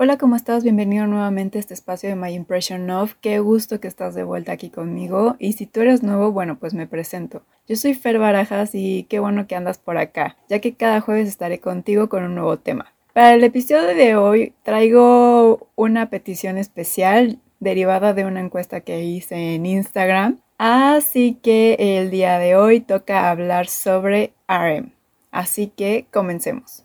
Hola, ¿cómo estás? Bienvenido nuevamente a este espacio de My Impression Of. Qué gusto que estás de vuelta aquí conmigo. Y si tú eres nuevo, bueno, pues me presento. Yo soy Fer Barajas y qué bueno que andas por acá, ya que cada jueves estaré contigo con un nuevo tema. Para el episodio de hoy traigo una petición especial derivada de una encuesta que hice en Instagram. Así que el día de hoy toca hablar sobre RM. Así que comencemos.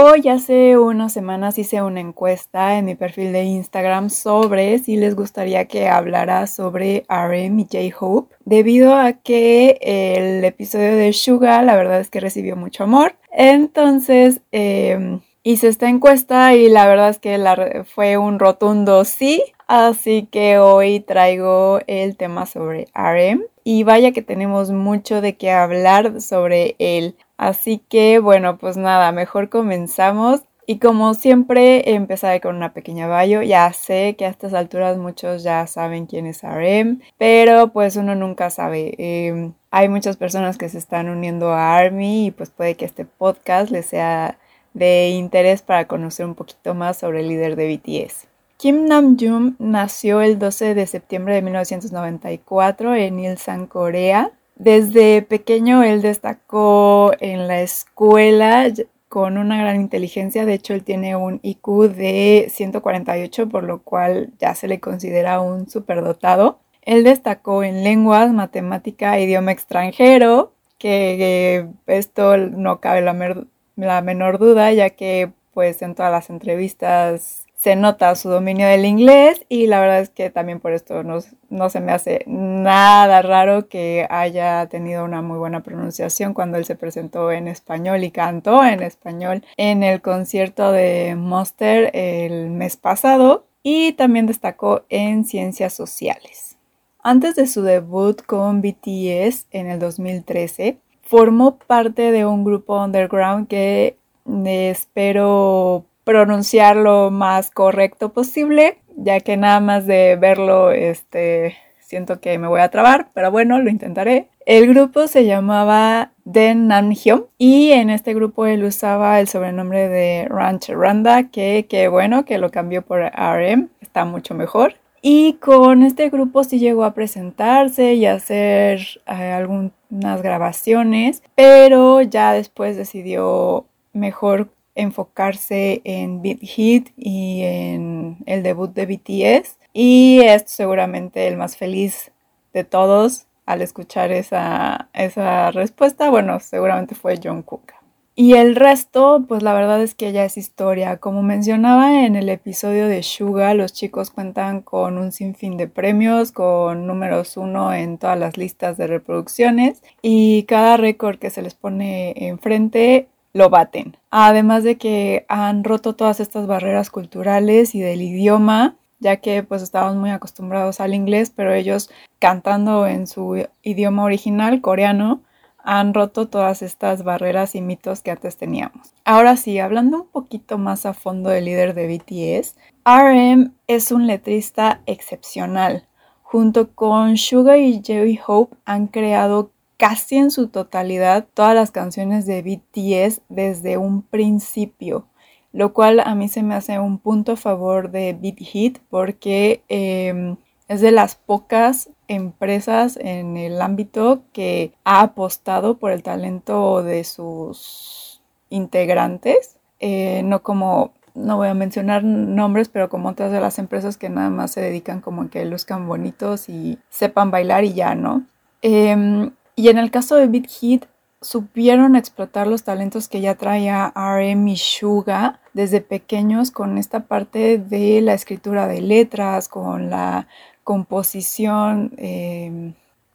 Hoy hace unas semanas hice una encuesta en mi perfil de Instagram sobre si les gustaría que hablara sobre RM y J-Hope, debido a que el episodio de Suga la verdad es que recibió mucho amor. Entonces em, hice esta encuesta y la verdad es que fue un rotundo sí. Así que hoy traigo el tema sobre RM y vaya que tenemos mucho de qué hablar sobre él. Así que bueno, pues nada, mejor comenzamos. Y como siempre, empezaré con una pequeña bio. Ya sé que a estas alturas muchos ya saben quién es RM, pero pues uno nunca sabe. Em, hay muchas personas que se están uniendo a ARMY y pues puede que este podcast les sea de interés para conocer un poquito más sobre el líder de BTS. Kim Namjoon nació el 12 de septiembre de 1994 en Ilsan, Corea. Desde pequeño él destacó en la escuela con una gran inteligencia, de hecho él tiene un IQ de 148, por lo cual ya se le considera un superdotado. Él destacó en lenguas, matemática, idioma extranjero, que esto no cabe la, la menor duda, ya que pues en todas las entrevistas se nota su dominio del inglés y la verdad es que también por esto no, no, se me hace nada raro que haya tenido una muy buena pronunciación cuando él se presentó en español y cantó en español en el concierto de Monster el mes pasado y también destacó en ciencias sociales. Antes de su debut con BTS en el 2013, formó parte de un grupo underground que espero pronunciar lo más correcto posible, ya que nada más de verlo, este, siento que me voy a trabar, pero bueno, lo intentaré. El grupo se llamaba Den Namhyung y en este grupo él usaba el sobrenombre de Ranch Randa, que, que bueno, que lo cambió por RM, está mucho mejor. Y con este grupo sí llegó a presentarse y a hacer eh, algunas grabaciones, pero ya después decidió mejor enfocarse en Beat Hit y en el debut de BTS. Y es seguramente el más feliz de todos al escuchar esa, esa respuesta. Bueno, seguramente fue John Cook. Y el resto, pues la verdad es que ya es historia. Como mencionaba en el episodio de Suga, los chicos cuentan con un sinfín de premios, con números uno en todas las listas de reproducciones y cada récord que se les pone enfrente lo baten. Además de que han roto todas estas barreras culturales y del idioma, ya que pues estábamos muy acostumbrados al inglés, pero ellos cantando en su idioma original, coreano, han roto todas estas barreras y mitos que antes teníamos. Ahora sí, hablando un poquito más a fondo del líder de BTS, RM es un letrista excepcional. Junto con Suga y J Hope han creado casi en su totalidad todas las canciones de BTS desde un principio, lo cual a mí se me hace un punto a favor de Beat Hit porque em, es de las pocas empresas en el ámbito que ha apostado por el talento de sus integrantes, eh, no como no voy a mencionar nombres, pero como otras de las empresas que nada más se dedican como a que luzcan bonitos y sepan bailar y ya, ¿no? Em, y en el caso de Big Hit, supieron explotar los talentos que ya traía RM y Suga desde pequeños con esta parte de la escritura de letras, con la composición eh,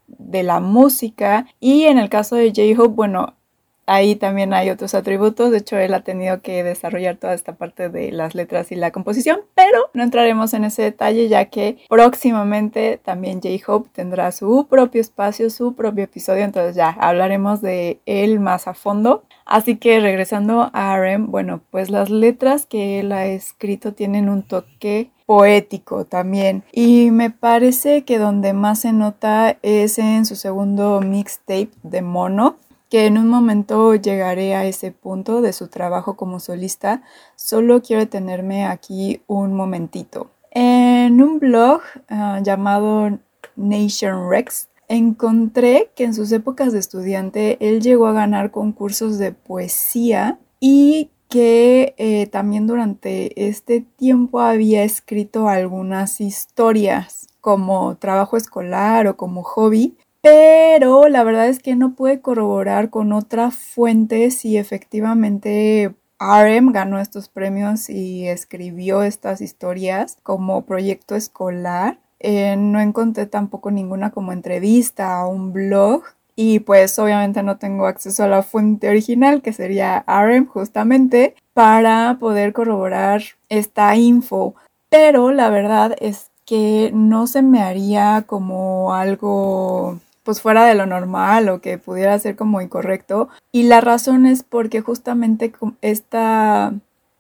de la música. Y en el caso de J-Hope, bueno, Ahí también hay otros atributos, de hecho él ha tenido que desarrollar toda esta parte de las letras y la composición, pero no entraremos en ese detalle ya que próximamente también J-Hope tendrá su propio espacio, su propio episodio, entonces ya hablaremos de él más a fondo. Así que regresando a RM, bueno, pues las letras que él ha escrito tienen un toque poético también. Y me parece que donde más se nota es en su segundo mixtape de Mono, que en un momento llegaré a ese punto de su trabajo como solista, solo quiero tenerme aquí un momentito. En un blog ah, llamado Nation Rex encontré que en sus épocas de estudiante él llegó a ganar concursos de poesía y que eh, también durante este tiempo había escrito algunas historias como trabajo escolar o como hobby, pero la verdad es que no pude corroborar con otra fuente si efectivamente RM ganó estos premios y escribió estas historias como proyecto escolar. Eh, no encontré tampoco ninguna como entrevista o un blog y pues obviamente no tengo acceso a la fuente original que sería RM justamente para poder corroborar esta info. Pero la verdad es que no se me haría como algo pues fuera de lo normal o que pudiera ser como incorrecto. Y la razón es porque justamente esta,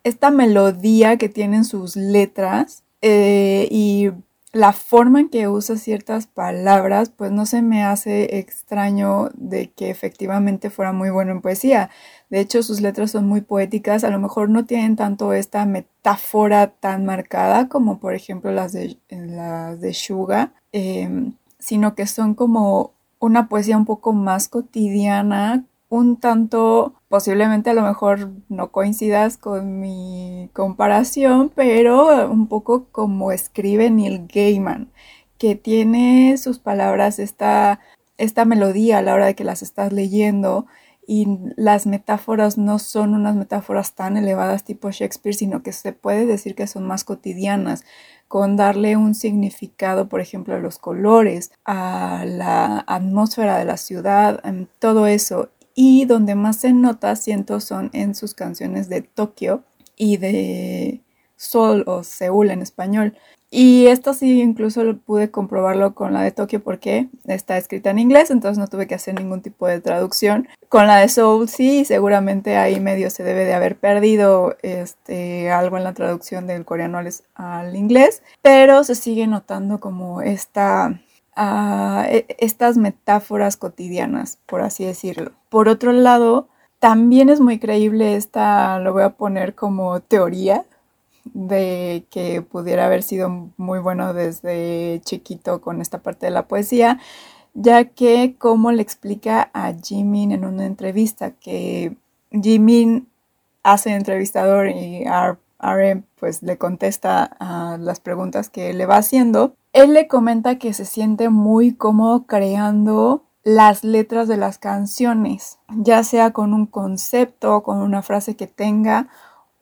esta melodía que tienen sus letras eh, y la forma en que usa ciertas palabras, pues no se me hace extraño de que efectivamente fuera muy bueno en poesía. De hecho, sus letras son muy poéticas, a lo mejor no tienen tanto esta metáfora tan marcada como por ejemplo las de, las de Shuga, em, sino que son como una poesía un poco más cotidiana, un tanto, posiblemente a lo mejor no coincidas con mi comparación, pero un poco como escribe Neil Gaiman, que tiene sus palabras esta, esta melodía a la hora de que las estás leyendo y las metáforas no son unas metáforas tan elevadas tipo Shakespeare, sino que se puede decir que son más cotidianas, con darle un significado, por ejemplo, a los colores, a la atmósfera de la ciudad, todo eso y donde más se nota, siento, son en sus canciones de Tokio y de Sol o Seúl en español. Y esto sí, incluso pude comprobarlo con la de Tokio porque está escrita en inglés, entonces no tuve que hacer ningún tipo de traducción. Con la de Soul sí, seguramente ahí medio se debe de haber perdido este, algo en la traducción del coreano al inglés, pero se sigue notando como esta a e, estas metáforas cotidianas, por así decirlo. Por otro lado, también es muy creíble esta, lo voy a poner como teoría, de que pudiera haber sido muy bueno desde chiquito con esta parte de la poesía, ya que como le explica a Jimin en una entrevista, que Jimin hace entrevistador y RM pues le contesta a las preguntas que le va haciendo, él le comenta que se siente muy cómodo creando las letras de las canciones, ya sea con un concepto, con una frase que tenga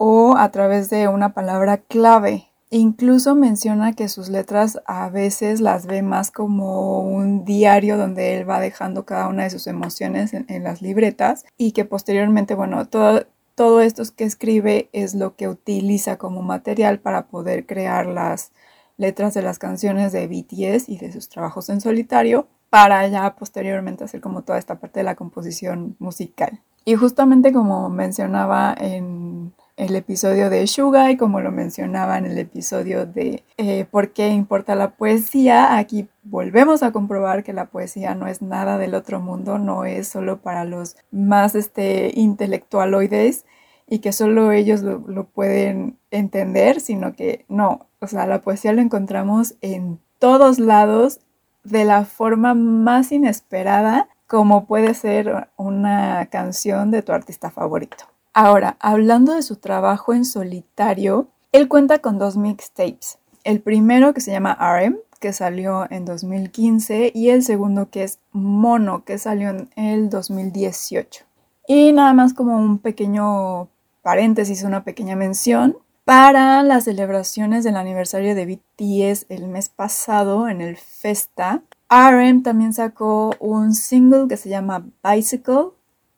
o a través de una palabra clave. Incluso menciona que sus letras a veces las ve más como un diario donde él va dejando cada una de sus emociones en, las libretas y que posteriormente, bueno, todo, todo esto que escribe es lo que utiliza como material para poder crear las, letras de las canciones de BTS y de sus trabajos en solitario para ya posteriormente hacer como toda esta parte de la composición musical. Y justamente como mencionaba en el episodio de Suga y como lo mencionaba en el episodio de eh, por qué importa la poesía, aquí volvemos a comprobar que la poesía no es nada del otro mundo, no es solo para los más este, intelectualoides y que solo ellos lo, lo pueden entender, sino que no, o sea, la poesía lo encontramos en todos lados de la forma más inesperada como puede ser una canción de tu artista favorito. Ahora, hablando de su trabajo en solitario, él cuenta con dos mixtapes. El primero que se llama RM, que salió en 2015, y el segundo que es Mono, que salió en el 2018. Y nada más como un pequeño paréntesis, una pequeña mención, para las celebraciones del aniversario de BTS el mes pasado en el Festa, RM también sacó un single que se llama Bicycle,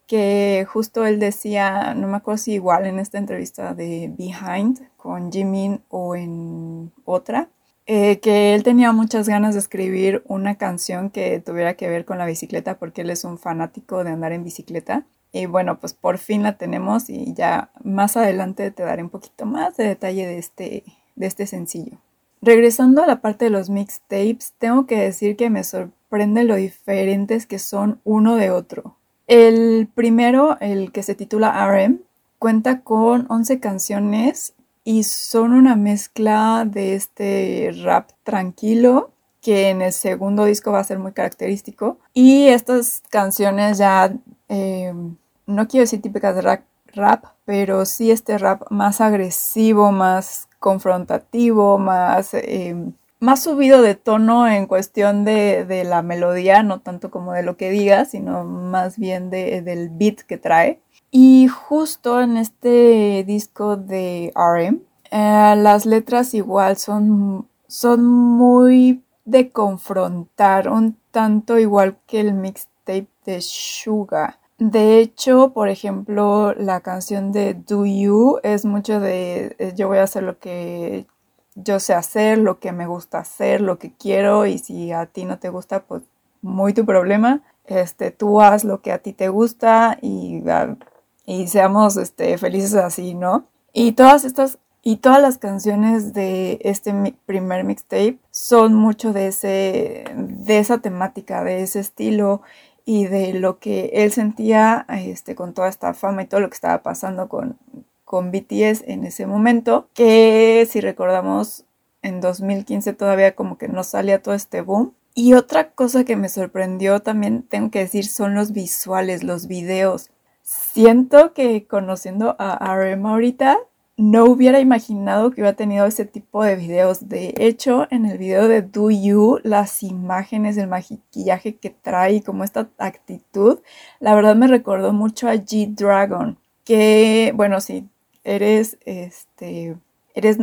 que justo él decía, no me acuerdo si igual en esta entrevista de Behind con Jimin o en otra, eh, que él tenía muchas ganas de escribir una canción que tuviera que ver con la bicicleta porque él es un fanático de andar en bicicleta y bueno, pues por fin la tenemos y ya más adelante te daré un poquito más de detalle de este, de este sencillo. Regresando a la parte de los mixtapes, tengo que decir que me sorprende lo diferentes que son uno de otro. El primero, el que se titula RM, cuenta con 11 canciones y son una mezcla de este rap tranquilo que en el segundo disco va a ser muy característico. Y estas canciones ya, eh, no quiero decir típicas de rap, pero sí este rap más agresivo, más confrontativo, más, eh, más subido de tono en cuestión de, la melodía, no tanto como de lo que diga, sino más bien del beat que trae. Y justo en este disco de RM, eh, las letras igual son, son muy de confrontar, un tanto igual que el mixtape de Suga. De hecho, por ejemplo, la canción de Do You es mucho de eh, yo voy a hacer lo que yo sé hacer, lo que me gusta hacer, lo que quiero y si a ti no te gusta, pues muy tu problema. Este, tú haz lo que a ti te gusta y, ah, y seamos este, felices así, ¿no? Y todas estas y todas las canciones de este primer mixtape son mucho de, ese, de esa temática, de ese estilo y de lo que él sentía este, con toda esta fama y todo lo que estaba pasando con, con BTS en ese momento, que si recordamos en 2015 todavía como que no salía todo este boom. Y otra cosa que me sorprendió también, tengo que decir, son los visuales, los videos. Siento que conociendo a RM ahorita, no hubiera imaginado que hubiera tenido ese tipo de videos. De hecho, en el video de Do You, las imágenes, el maquillaje que trae, como esta actitud, la verdad me recordó mucho a G-Dragon. Que, bueno, si eres, este, eres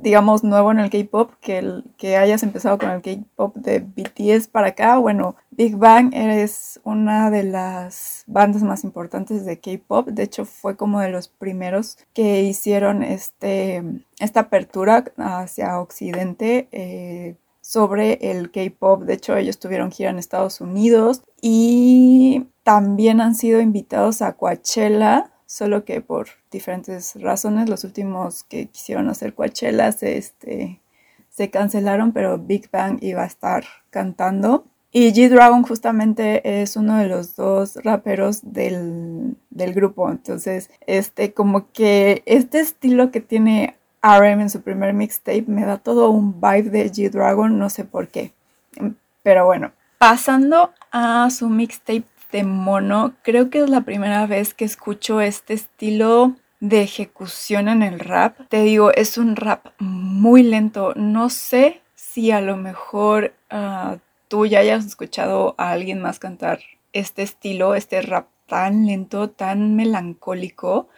digamos, nuevo en el K-pop, que, que hayas empezado con el K-pop de BTS para acá. Bueno, Big Bang es una de las bandas más importantes de K-pop. De hecho, fue como de los primeros que hicieron este, esta apertura hacia Occidente. Eh, sobre el K-pop. De hecho, ellos tuvieron gira en Estados Unidos y también han sido invitados a Coachella solo que por diferentes razones los últimos que quisieron hacer Coachella se, este, se cancelaron, pero Big Bang iba a estar cantando. Y G-Dragon justamente es uno de los dos raperos del, del, grupo. Entonces, este, como que este estilo que tiene RM en su primer mixtape me da todo un vibe de G-Dragon, no sé por qué. Pero bueno, pasando a su mixtape de mono, creo que es la primera vez que escucho este estilo de ejecución en el rap. Te digo, es un rap muy lento. No sé si a lo mejor ah, tú ya hayas escuchado a alguien más cantar este estilo, este rap tan lento, tan melancólico.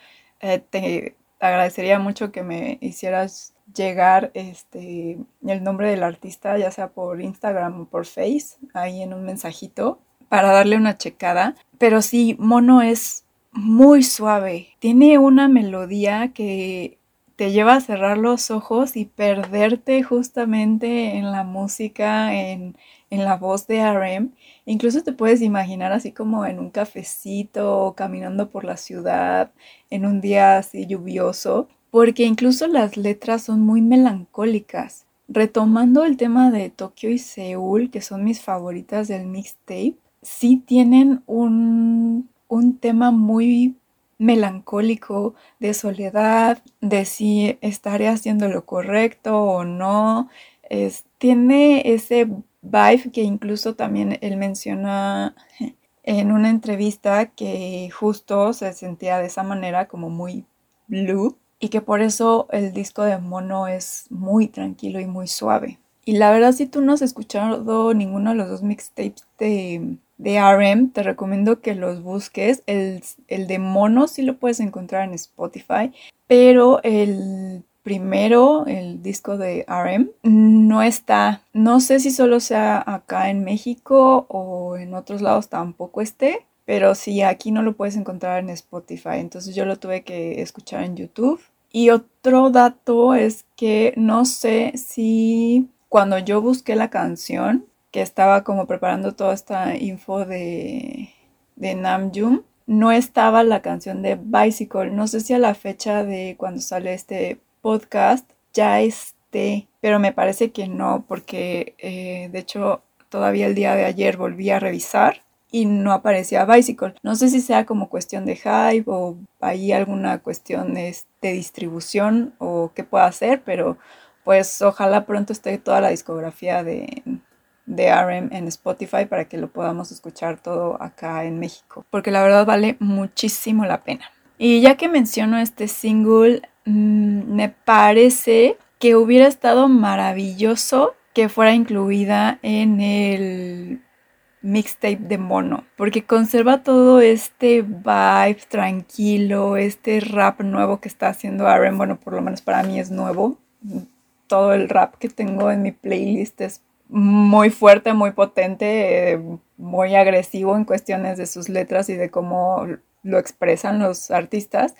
Eh, te agradecería mucho que me hicieras llegar este, el nombre del artista, ya sea por Instagram o por Face, ahí en un mensajito para darle una checada. Pero sí, Mono es muy suave. Tiene una melodía que te lleva a cerrar los ojos y perderte justamente en la música, en, en la voz de RM. Incluso te puedes imaginar así como en un cafecito, caminando por la ciudad, en un día así lluvioso, porque incluso las letras son muy melancólicas. Retomando el tema de Tokio y Seúl, que son mis favoritas del mixtape, sí tienen un, tema muy melancólico de soledad, de si estaré haciendo lo correcto o no. tiene ese vibe que incluso también él menciona en una entrevista que justo se sentía de esa manera como muy blue y que por eso el disco de Mono es muy tranquilo y muy suave. Y la verdad si tú no has escuchado ninguno de los dos mixtapes de de RM, te recomiendo que los busques. El, de Mono sí lo puedes encontrar en Spotify, pero el primero, el disco de RM, no está. No sé si solo sea acá en México o en otros lados tampoco esté, pero sí, aquí no lo puedes encontrar en Spotify. Entonces yo lo tuve que escuchar en YouTube. Y otro dato es que no sé si cuando yo busqué la canción, que estaba como preparando toda esta info de, de Namjoon, no estaba la canción de Bicycle. No sé si a la fecha de cuando sale este podcast ya esté, pero me parece que no, porque eh, de hecho todavía el día de ayer volví a revisar y no aparecía Bicycle. No sé si sea como cuestión de hype o hay alguna cuestión de, de distribución o qué pueda hacer, pero pues ojalá pronto esté toda la discografía de, de RM en Spotify para que lo podamos escuchar todo acá en México, porque la verdad vale muchísimo la pena. Y ya que menciono este single, mm, me parece que hubiera estado maravilloso que fuera incluida en el mixtape de Mono, porque conserva todo este vibe tranquilo, este rap nuevo que está haciendo RM, bueno, por lo menos para mí es nuevo. Todo el rap que tengo en mi playlist es muy fuerte, muy potente, eh, muy agresivo en cuestiones de sus letras y de cómo lo expresan los artistas.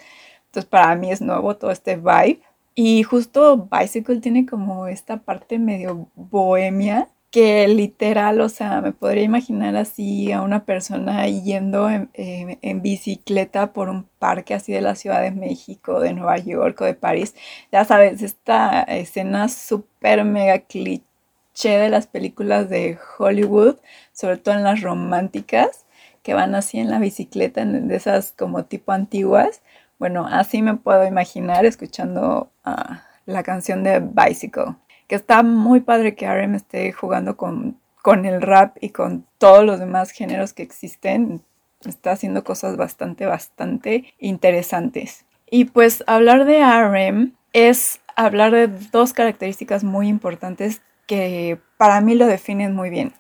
Entonces para mí es nuevo todo este vibe. Y justo Bicycle tiene como esta parte medio bohemia que literal, o sea, me podría imaginar así a una persona yendo en, bicicleta por un parque así de la Ciudad de México, de Nueva York o de París. Ya sabes, esta escena súper mega cliché de las películas de Hollywood, sobre todo en las románticas, que van así en la bicicleta, de esas como tipo antiguas. Bueno, así me puedo imaginar escuchando ah, la canción de Bicycle, que está muy padre que RM esté jugando con, con el rap y con todos los demás géneros que existen. Está haciendo cosas bastante, bastante interesantes. Y pues hablar de RM es hablar de dos características muy importantes que para mí lo definen muy bien.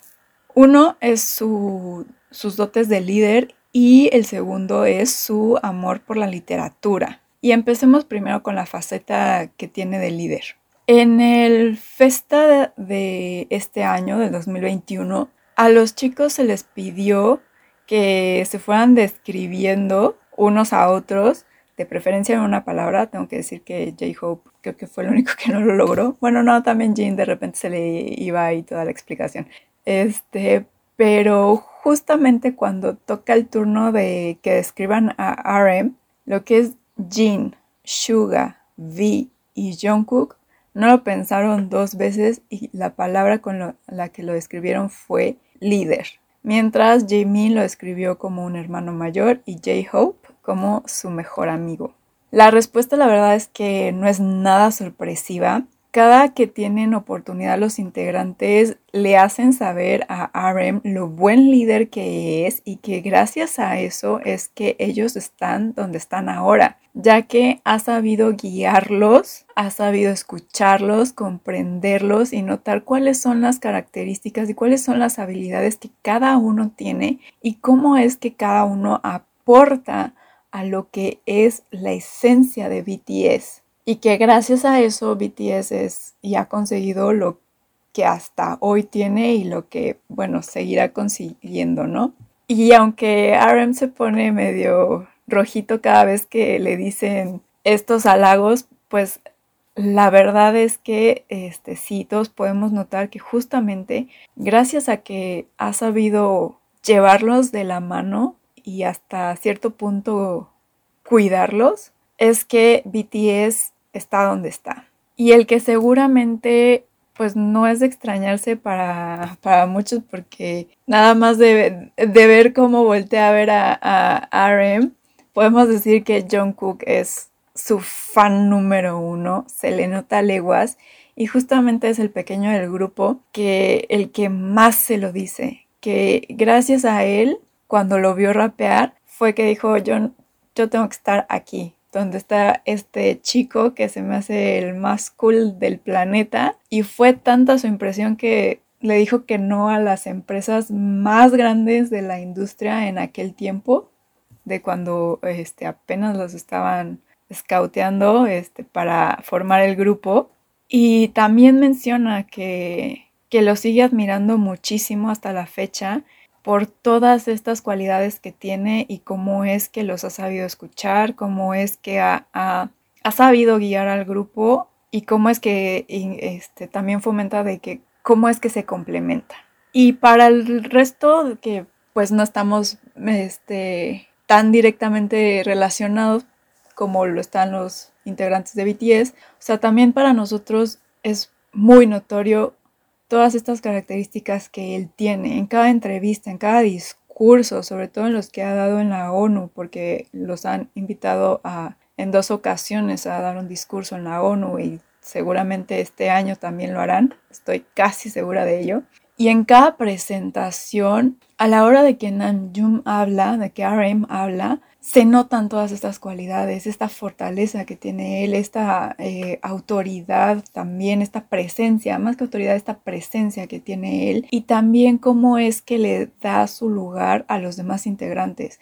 Uno es sus dotes de líder y el segundo es su amor por la literatura. Y empecemos primero con la faceta que tiene de líder. En el Festa de este año, del 2021, a los chicos se les pidió que se fueran describiendo unos a otros de preferencia en una palabra, tengo que decir que J-Hope creo que fue el único que no lo logró. Bueno, no, también Jean de repente se le iba ahí toda la explicación. Este, pero justamente cuando toca el turno de que describan a RM, lo que es Jin, Suga, V y Jungkook, no lo pensaron dos veces y la palabra con la que lo describieron fue líder. Mientras Jaemin lo escribió como un hermano mayor y J-Hope como su mejor amigo? La respuesta la verdad es que no es nada sorpresiva. Cada que tienen oportunidad los integrantes le hacen saber a RM lo buen líder que es y que gracias a eso es que ellos están donde están ahora, ya que ha sabido guiarlos, ha sabido escucharlos, comprenderlos y notar cuáles son las características y cuáles son las habilidades que cada uno tiene y cómo es que cada uno aporta a lo que es la esencia de BTS y que gracias a eso BTS es y ha conseguido lo que hasta hoy tiene y lo que, bueno, seguirá consiguiendo, ¿no? Y aunque RM se pone medio rojito cada vez que le dicen estos halagos, pues la verdad es que este, sí, todos podemos notar que justamente gracias a que ha sabido llevarlos de la mano y hasta cierto punto cuidarlos, es que BTS está donde está. Y el que seguramente pues no es de extrañarse para, muchos porque nada más de, ver cómo voltea a ver a, RM, podemos decir que John Cook es su fan número uno, se le nota leguas y justamente es el pequeño del grupo que el que más se lo dice, que gracias a él, cuando lo vio rapear, fue que dijo, yo, yo tengo que estar aquí, donde está este chico que se me hace el más cool del planeta. Y fue tanta su impresión que le dijo que no a las empresas más grandes de la industria en aquel tiempo, de cuando este, apenas los estaban scouteando este, para formar el grupo. Y también menciona que, que lo sigue admirando muchísimo hasta la fecha por todas estas cualidades que tiene y cómo es que los ha sabido escuchar, cómo es que ha, sabido guiar al grupo y cómo es que este, también fomenta de que cómo es que se complementa. Y para el resto que pues no estamos este, tan directamente relacionados como lo están los integrantes de BTS, o sea, también para nosotros es muy notorio todas estas características que él tiene en cada entrevista, en cada discurso sobre todo en los que ha dado en la ONU, porque los han invitado a, en dos ocasiones a dar un discurso en la ONU y seguramente este año también lo harán, estoy casi segura de ello. Y en cada presentación, a la hora de que Namjoon habla, de que RM habla, se notan todas estas cualidades, esta fortaleza que tiene él, esta eh, autoridad también, esta presencia, más que autoridad, esta presencia que tiene él. Y también cómo es que le da su lugar a los demás integrantes,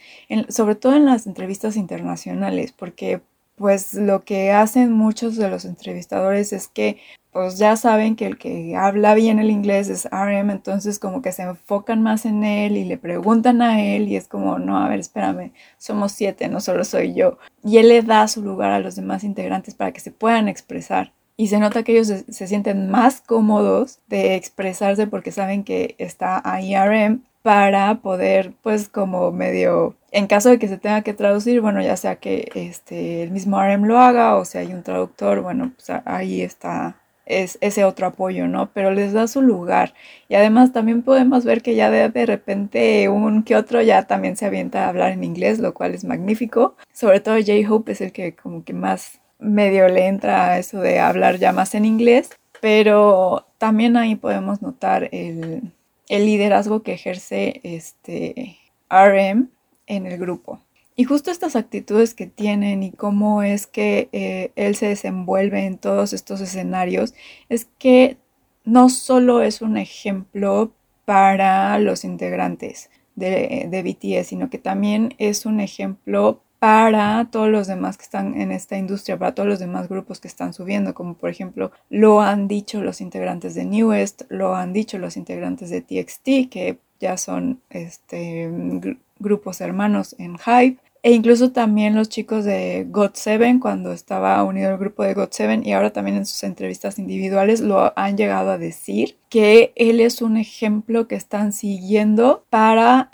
sobre todo en las entrevistas internacionales, porque pues lo que hacen muchos de los entrevistadores es que pues ya saben que el que habla bien el inglés es RM, entonces como que se enfocan más en él y le preguntan a él y es como, no, a ver, espérame, somos siete, no solo soy yo. Y él le da su lugar a los demás integrantes para que se puedan expresar. Y se nota que ellos se, sienten más cómodos de expresarse porque saben que está ahí RM para poder, pues como medio, en caso de que se tenga que traducir, bueno, ya sea que este, el mismo RM lo haga o si hay un traductor, bueno, pues ahí está es ese otro apoyo, ¿no? Pero les da su lugar. Y además también podemos ver que ya de, de, repente un que otro ya también se avienta a hablar en inglés, lo cual es magnífico. Sobre todo J-Hope es el que como que más medio le entra a eso de hablar ya más en inglés. Pero también ahí podemos notar el, el liderazgo que ejerce este RM en el grupo. Y justo estas actitudes que tienen y cómo es que eh, él se desenvuelve en todos estos escenarios, es que no solo es un ejemplo para los integrantes de, de BTS, sino que también es un ejemplo para todos los demás que están en esta industria, para todos los demás grupos que están subiendo, como por ejemplo lo han dicho los integrantes de Newest, lo han dicho los integrantes de TXT, que ya son este, grupos hermanos en Hype. E incluso también los chicos de God7, cuando estaba unido al grupo de God7 y ahora también en sus entrevistas individuales lo han llegado a decir, que él es un ejemplo que están siguiendo para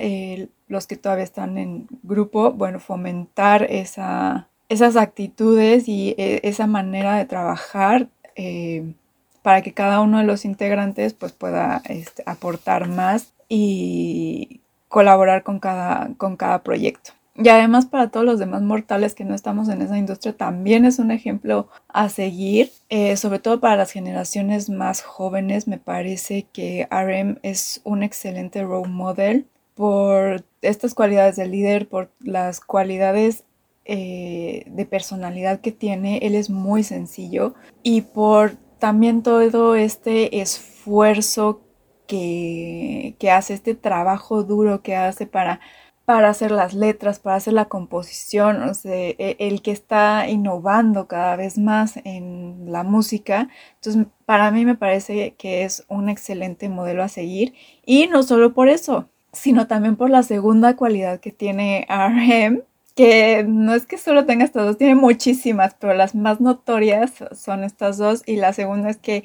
los que todavía están en grupo, bueno, fomentar esa, esas actitudes y e, esa manera de trabajar eh, para que cada uno de los integrantes pues pueda este, aportar más y colaborar con cada, con cada proyecto. Y además para todos los demás mortales que no estamos en esa industria también es un ejemplo a seguir, eh, sobre todo para las generaciones más jóvenes. Me parece que RM es un excelente role model por estas cualidades de líder, por las cualidades eh, de personalidad que tiene. Él es muy sencillo y por también todo este esfuerzo que, hace, este trabajo duro que hace para, para hacer las letras, para hacer la composición, o sea, e, el que está innovando cada vez más en la música. Entonces, para mí me parece que es un excelente modelo a seguir y no solo por eso, sino también por la segunda cualidad que tiene RM, que no es que solo tenga estas dos, tiene muchísimas, pero las más notorias son estas dos y la segunda es que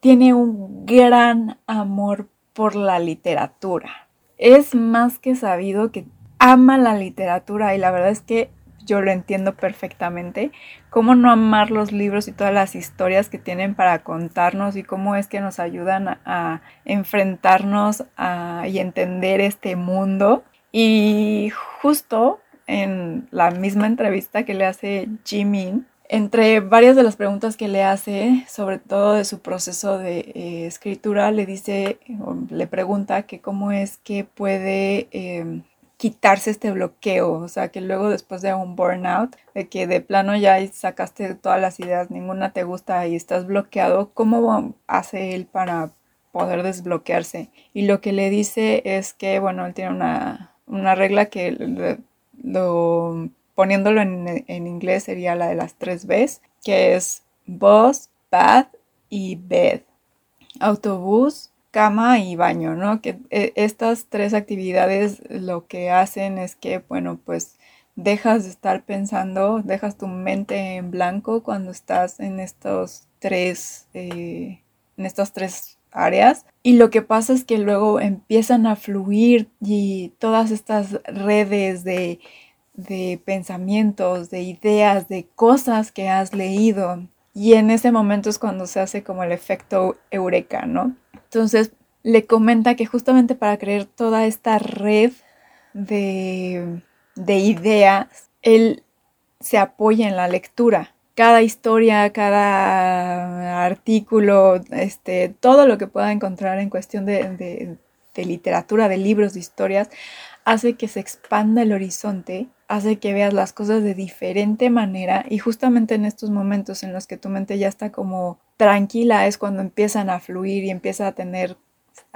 tiene un gran amor por la literatura. Es más que sabido que ama la literatura y la verdad es que yo lo entiendo perfectamente. Cómo no amar los libros y todas las historias que tienen para contarnos y cómo es que nos ayudan a, enfrentarnos y entender este mundo. Y justo en la misma entrevista que le hace Jimin, entre varias de las preguntas que le hace, sobre todo de su proceso de eh, escritura, le dice, le pregunta que cómo es que puede em, quitarse este bloqueo, o sea, que luego después de un burnout, de que de plano ya sacaste todas las ideas, ninguna te gusta y estás bloqueado, ¿cómo hace él para poder desbloquearse? Y lo que le dice es que, bueno, él tiene una, una regla que lo poniéndolo en, inglés sería la de las tres Bs, que es bus, bath y bed. Autobús, cama y baño, ¿no? Que eh, estas tres actividades lo que hacen es que, bueno, pues dejas de estar pensando, dejas tu mente en blanco cuando estás en estos tres, eh, en estas tres áreas. Y lo que pasa es que luego empiezan a fluir y todas estas redes de de pensamientos, de ideas, de cosas que has leído. Y en ese momento es cuando se hace como el efecto eureka, ¿no? Entonces le comenta que justamente para crear toda esta red de, de ideas, él se apoya en la lectura. Cada historia, cada artículo, este, todo lo que pueda encontrar en cuestión de, de literatura, de libros, de historias, hace que se expanda el horizonte, hace que veas las cosas de diferente manera y justamente en estos momentos en los que tu mente ya está como tranquila es cuando empiezan a fluir y empieza a tener,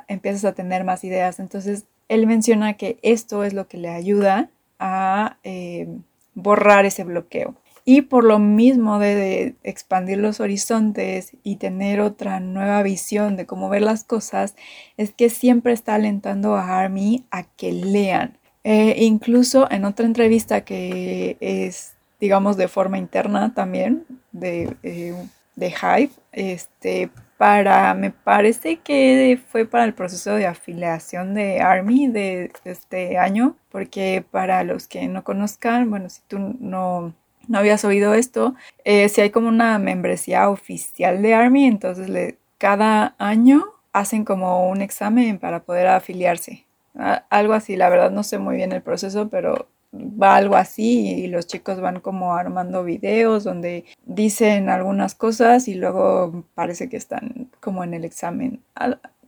empiezas a tener más ideas. Entonces, él menciona que esto es lo que le ayuda a eh, borrar ese bloqueo. Y por lo mismo de, expandir los horizontes y tener otra nueva visión de cómo ver las cosas, es que siempre está alentando a Army a que lean. Eh, incluso en otra entrevista que es, digamos, de forma interna también, de, eh, de Hive, este, para, me parece que fue para el proceso de afiliación de Army de, este año, porque para los que no conozcan, bueno, si tú no, no habías oído esto, eh, si hay como una membresía oficial de Army, entonces le, cada año hacen como un examen para poder afiliarse. Algo así, la verdad no sé muy bien el proceso, pero va algo así y los chicos van como armando videos donde dicen algunas cosas y luego parece que están como en el examen.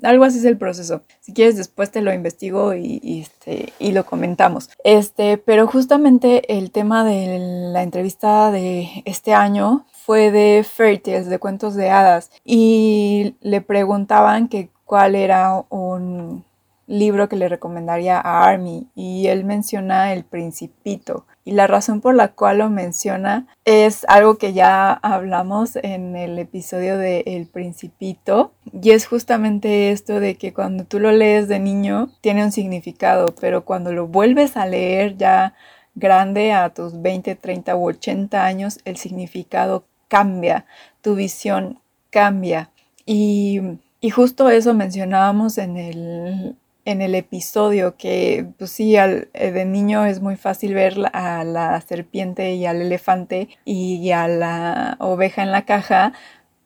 Algo así es el proceso. Si quieres después te lo investigo y, este, y lo comentamos. Este, pero justamente el tema de la entrevista de este año fue de fairy tales, de cuentos de hadas y le preguntaban que cuál era un libro que le recomendaría a Army y él menciona El Principito. Y la razón por la cual lo menciona es algo que ya hablamos en el episodio de El Principito y es justamente esto de que cuando tú lo lees de niño tiene un significado, pero cuando lo vuelves a leer ya grande a tus 20, 30 u 80 años, el significado cambia, tu visión cambia. Y, y justo eso mencionábamos en el, en el episodio que, pues sí, eh, de niño es muy fácil ver a la serpiente y al elefante y a la oveja en la caja,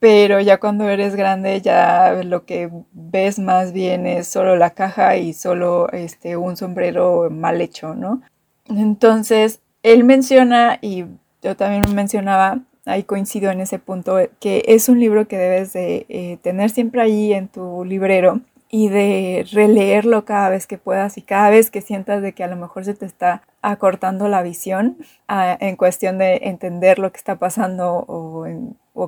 pero ya cuando eres grande ya lo que ves más bien es solo la caja y solo este, un sombrero mal hecho, ¿no? Entonces, él menciona, y yo también mencionaba, ahí coincido en ese punto, que es un libro que debes de eh, tener siempre ahí en tu librero y de releerlo cada vez que puedas y cada vez que sientas de que a lo mejor se te está acortando la visión ah, en cuestión de entender lo que está pasando o,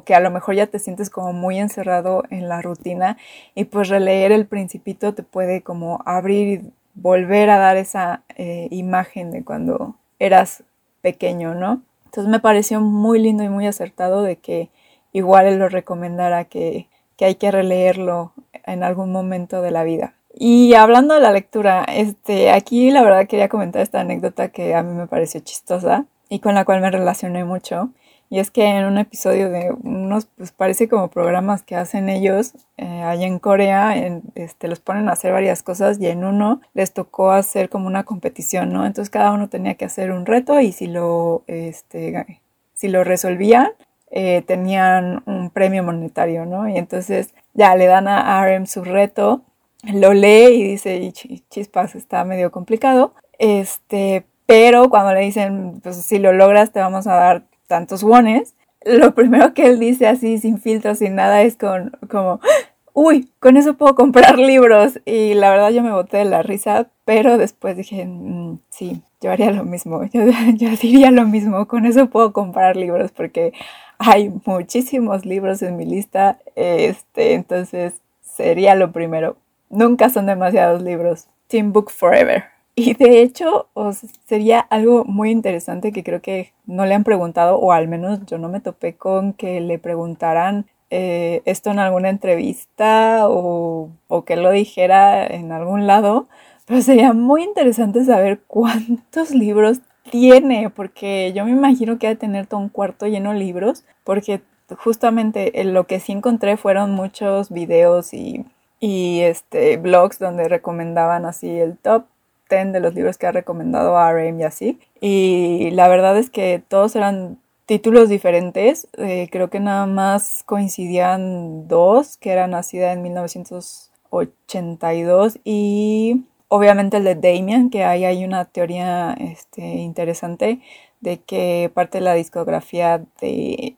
que a lo mejor ya te sientes como muy encerrado en la rutina y pues releer el principito te puede como abrir y volver a dar esa eh, imagen de cuando eras pequeño, ¿no? Entonces me pareció muy lindo y muy acertado de que igual él lo recomendara que, que hay que releerlo en algún momento de la vida. Y hablando de la lectura, este, aquí la verdad quería comentar esta anécdota que a mí me pareció chistosa y con la cual me relacioné mucho. Y es que en un episodio de unos, pues parece como programas que hacen ellos eh, allá en Corea, este, los ponen a hacer varias cosas y en uno les tocó hacer como una competición, ¿no? Entonces cada uno tenía que hacer un reto y si lo, este, si lo resolvían, eh, tenían un premio monetario, ¿no? Y entonces ya le dan a RM su reto, lo lee y dice, chispas, está medio complicado, este, pero cuando le dicen, pues si lo logras te vamos a dar tantos wones, lo primero que él dice así, sin filtro, sin nada, es con, como, uy, con eso puedo comprar libros. Y la verdad yo me boté de la risa, pero después dije, mm, sí, yo haría lo mismo, yo, yo diría lo mismo, con eso puedo comprar libros porque hay muchísimos libros en mi lista, este, entonces sería lo primero. Nunca son demasiados libros. Team Book Forever. Y de hecho, sería algo muy interesante que creo que no le han preguntado, o al menos yo no me topé con que le preguntaran eh, esto en alguna entrevista o, o que lo dijera en algún lado. Pero sería muy interesante saber cuántos libros tiene, porque yo me imagino que ha de tener todo un cuarto lleno de libros, porque justamente lo que sí encontré fueron muchos videos y, y este, blogs donde recomendaban así el top 10 de los libros que ha recomendado RM y así. Y la verdad es que todos eran títulos diferentes. Eh, creo que nada más coincidían dos, que eran nacida en 1982 y obviamente el de Damien, que ahí hay una teoría este, interesante de que parte de la discografía de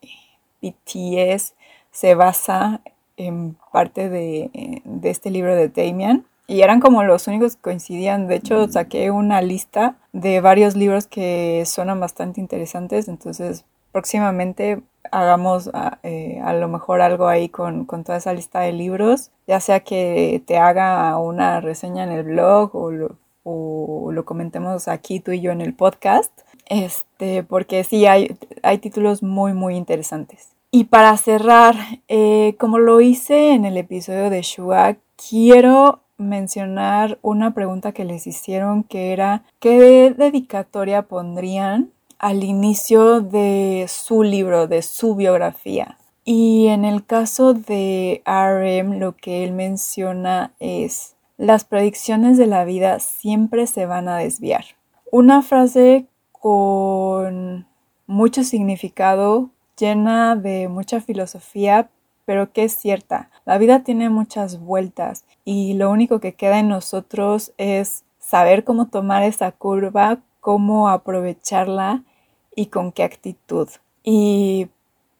BTS se basa en parte de, de este libro de Damien. Y eran como los únicos que coincidían. De hecho, saqué una lista de varios libros que suenan bastante interesantes. Entonces, próximamente hagamos a, eh, a lo mejor algo ahí con, con, toda esa lista de libros. Ya sea que te haga una reseña en el blog o lo, o lo comentemos aquí tú y yo en el podcast. Este, porque sí, hay, hay títulos muy, muy interesantes. Y para cerrar, eh, como lo hice en el episodio de Shua, quiero mencionar una pregunta que les hicieron que era ¿qué dedicatoria pondrían al inicio de su libro, de su biografía? Y en el caso de RM, lo que él menciona es las predicciones de la vida siempre se van a desviar. Una frase con mucho significado llena de mucha filosofía, pero que es cierta. La vida tiene muchas vueltas y lo único que queda en nosotros es saber cómo tomar esa curva, cómo aprovecharla y con qué actitud. Y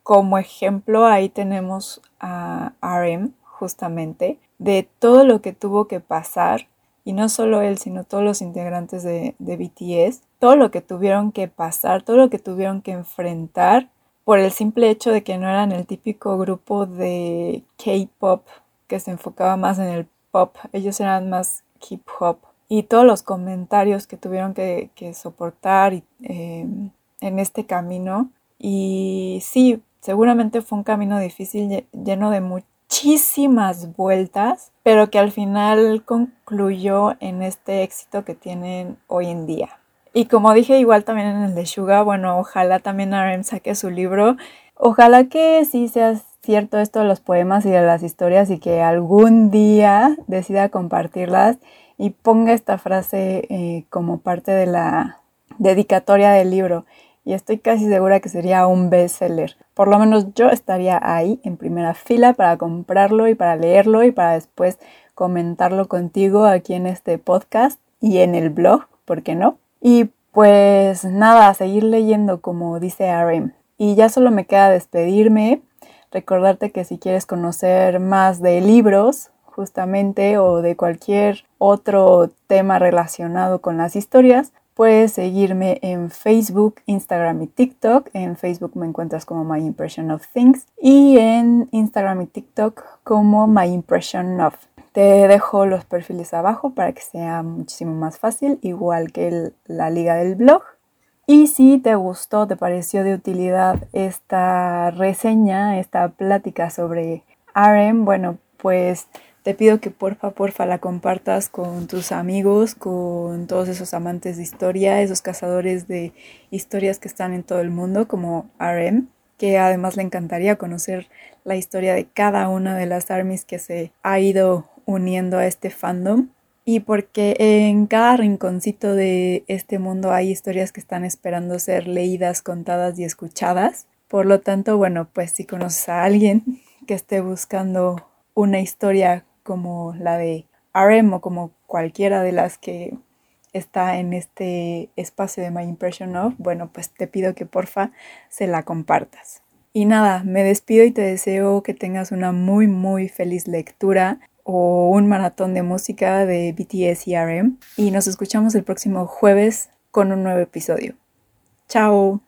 como ejemplo ahí tenemos a RM justamente de todo lo que tuvo que pasar y no solo él, sino todos los integrantes de, BTS, todo lo que tuvieron que pasar, todo lo que tuvieron que enfrentar por el simple hecho de que no eran el típico grupo de K-pop que se enfocaba más en el pop, ellos eran más hip hop y todos los comentarios que tuvieron que, soportar em, en este camino y sí, seguramente fue un camino difícil lleno de muchísimas vueltas, pero que al final concluyó en este éxito que tienen hoy en día. Y como dije igual también en el de Suga, bueno, ojalá también RM saque su libro. Ojalá que sí sea cierto esto de los poemas y de las historias y que algún día decida compartirlas y ponga esta frase eh, como parte de la dedicatoria del libro. Y estoy casi segura que sería un bestseller. Por lo menos yo estaría ahí en primera fila para comprarlo y para leerlo y para después comentarlo contigo aquí en este podcast y en el blog, ¿por qué no? Y pues nada, seguir leyendo como dice RM. Y ya solo me queda despedirme, recordarte que si quieres conocer más de libros, justamente, o de cualquier otro tema relacionado con las historias, puedes seguirme en Facebook, Instagram y TikTok. En Facebook me encuentras como My Impression of Things y en Instagram y TikTok como My Impression of. Te dejo los perfiles abajo para que sea muchísimo más fácil, igual que la liga del blog. Y si te gustó, te pareció de utilidad esta reseña, esta plática sobre RM, bueno, pues te pido que porfa, porfa la compartas con tus amigos, con todos esos amantes de historia, esos cazadores de historias que están en todo el mundo, como RM, que además le encantaría conocer la historia de cada una de las armies que se ha ido uniendo a este fandom y porque en cada rinconcito de este mundo hay historias que están esperando ser leídas, contadas y escuchadas. Por lo tanto, bueno, pues si conoces a alguien que esté buscando una historia como la de RM o como cualquiera de las que está en este espacio de My Impression of, bueno, pues te pido que porfa se la compartas. Y nada, me despido y te deseo que tengas una muy muy feliz lectura o un maratón de música de BTS y RM. Y nos escuchamos el próximo jueves con un nuevo episodio. Chao.